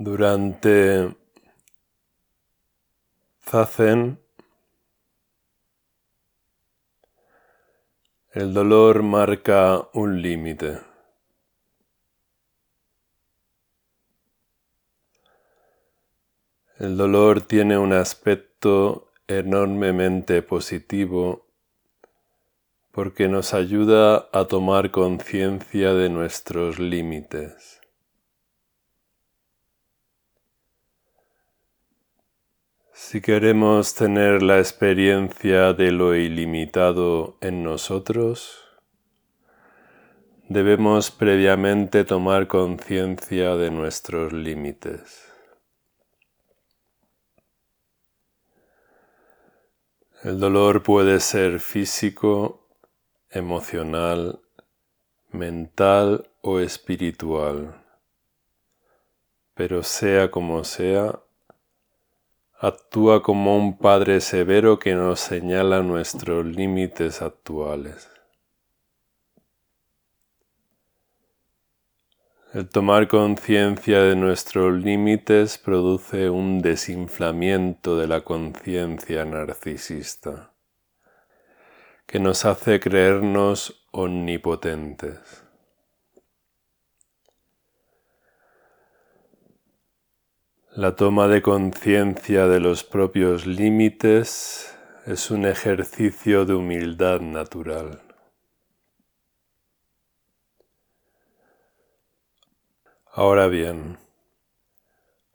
Durante Zazen, el dolor marca un límite. El dolor tiene un aspecto enormemente positivo porque nos ayuda a tomar conciencia de nuestros límites. Si queremos tener la experiencia de lo ilimitado en nosotros, debemos previamente tomar conciencia de nuestros límites. El dolor puede ser físico, emocional, mental o espiritual, pero sea como sea, actúa como un Padre severo que nos señala nuestros límites actuales. El tomar conciencia de nuestros límites produce un desinflamiento de la conciencia narcisista que nos hace creernos omnipotentes. La toma de conciencia de los propios límites es un ejercicio de humildad natural. Ahora bien,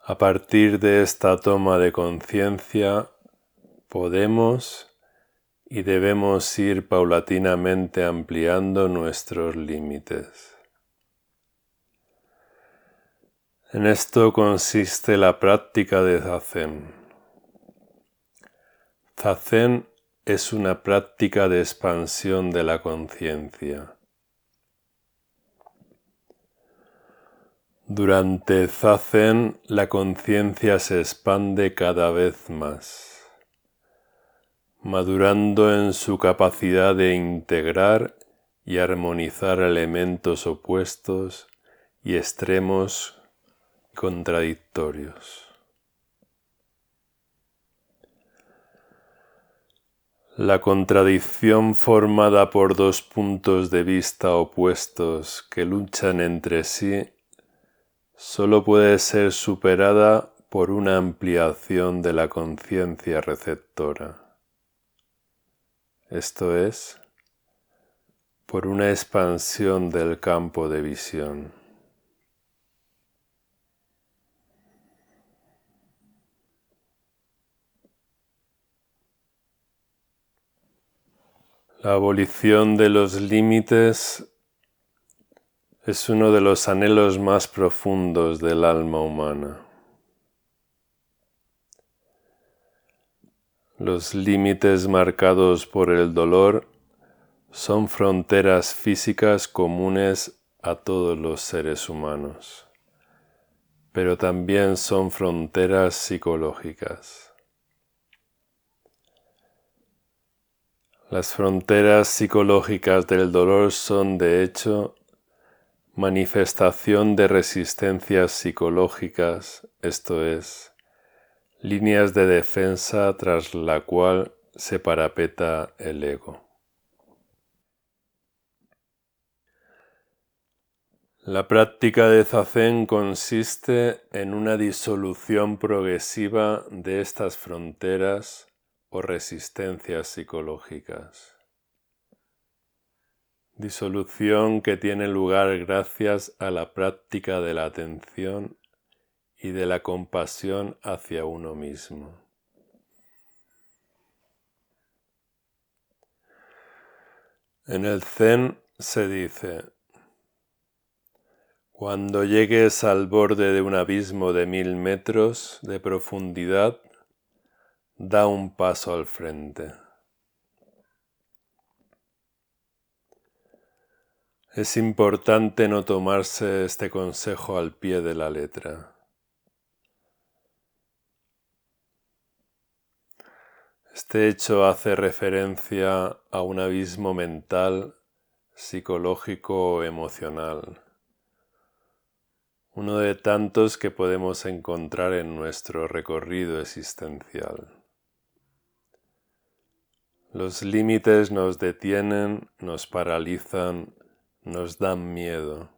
a partir de esta toma de conciencia podemos y debemos ir paulatinamente ampliando nuestros límites. En esto consiste la práctica de Zazen. Zazen es una práctica de expansión de la conciencia. Durante Zazen la conciencia se expande cada vez más, madurando en su capacidad de integrar y armonizar elementos opuestos y extremos contradictorios. La contradicción formada por dos puntos de vista opuestos que luchan entre sí solo puede ser superada por una ampliación de la conciencia receptora, esto es, por una expansión del campo de visión. La abolición de los límites es uno de los anhelos más profundos del alma humana. Los límites marcados por el dolor son fronteras físicas comunes a todos los seres humanos, pero también son fronteras psicológicas. Las fronteras psicológicas del dolor son, de hecho, manifestación de resistencias psicológicas, esto es, líneas de defensa tras la cual se parapeta el ego. La práctica de zazen consiste en una disolución progresiva de estas fronteras o resistencias psicológicas. Disolución que tiene lugar gracias a la práctica de la atención y de la compasión hacia uno mismo. En el Zen se dice, cuando llegues al borde de un abismo de mil metros de profundidad, da un paso al frente. Es importante no tomarse este consejo al pie de la letra. Este hecho hace referencia a un abismo mental, psicológico o emocional, uno de tantos que podemos encontrar en nuestro recorrido existencial. Los límites nos detienen, nos paralizan, nos dan miedo.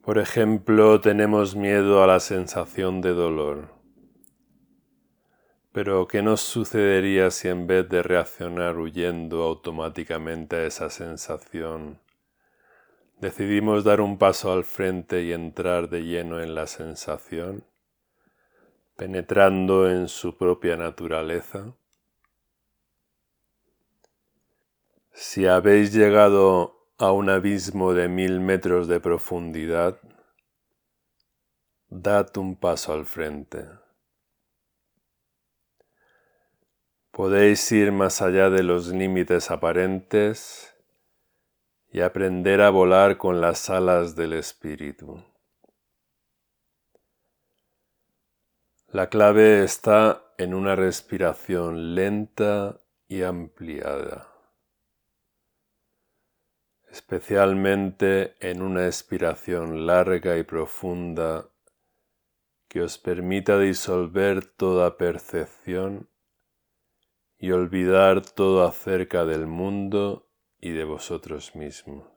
Por ejemplo, tenemos miedo a la sensación de dolor. Pero, ¿qué nos sucedería si en vez de reaccionar huyendo automáticamente a esa sensación, decidimos dar un paso al frente y entrar de lleno en la sensación, penetrando en su propia naturaleza? Si habéis llegado a un abismo de mil metros de profundidad, dad un paso al frente. Podéis ir más allá de los límites aparentes y aprender a volar con las alas del espíritu. La clave está en una respiración lenta y ampliada especialmente en una expiración larga y profunda que os permita disolver toda percepción y olvidar todo acerca del mundo y de vosotros mismos.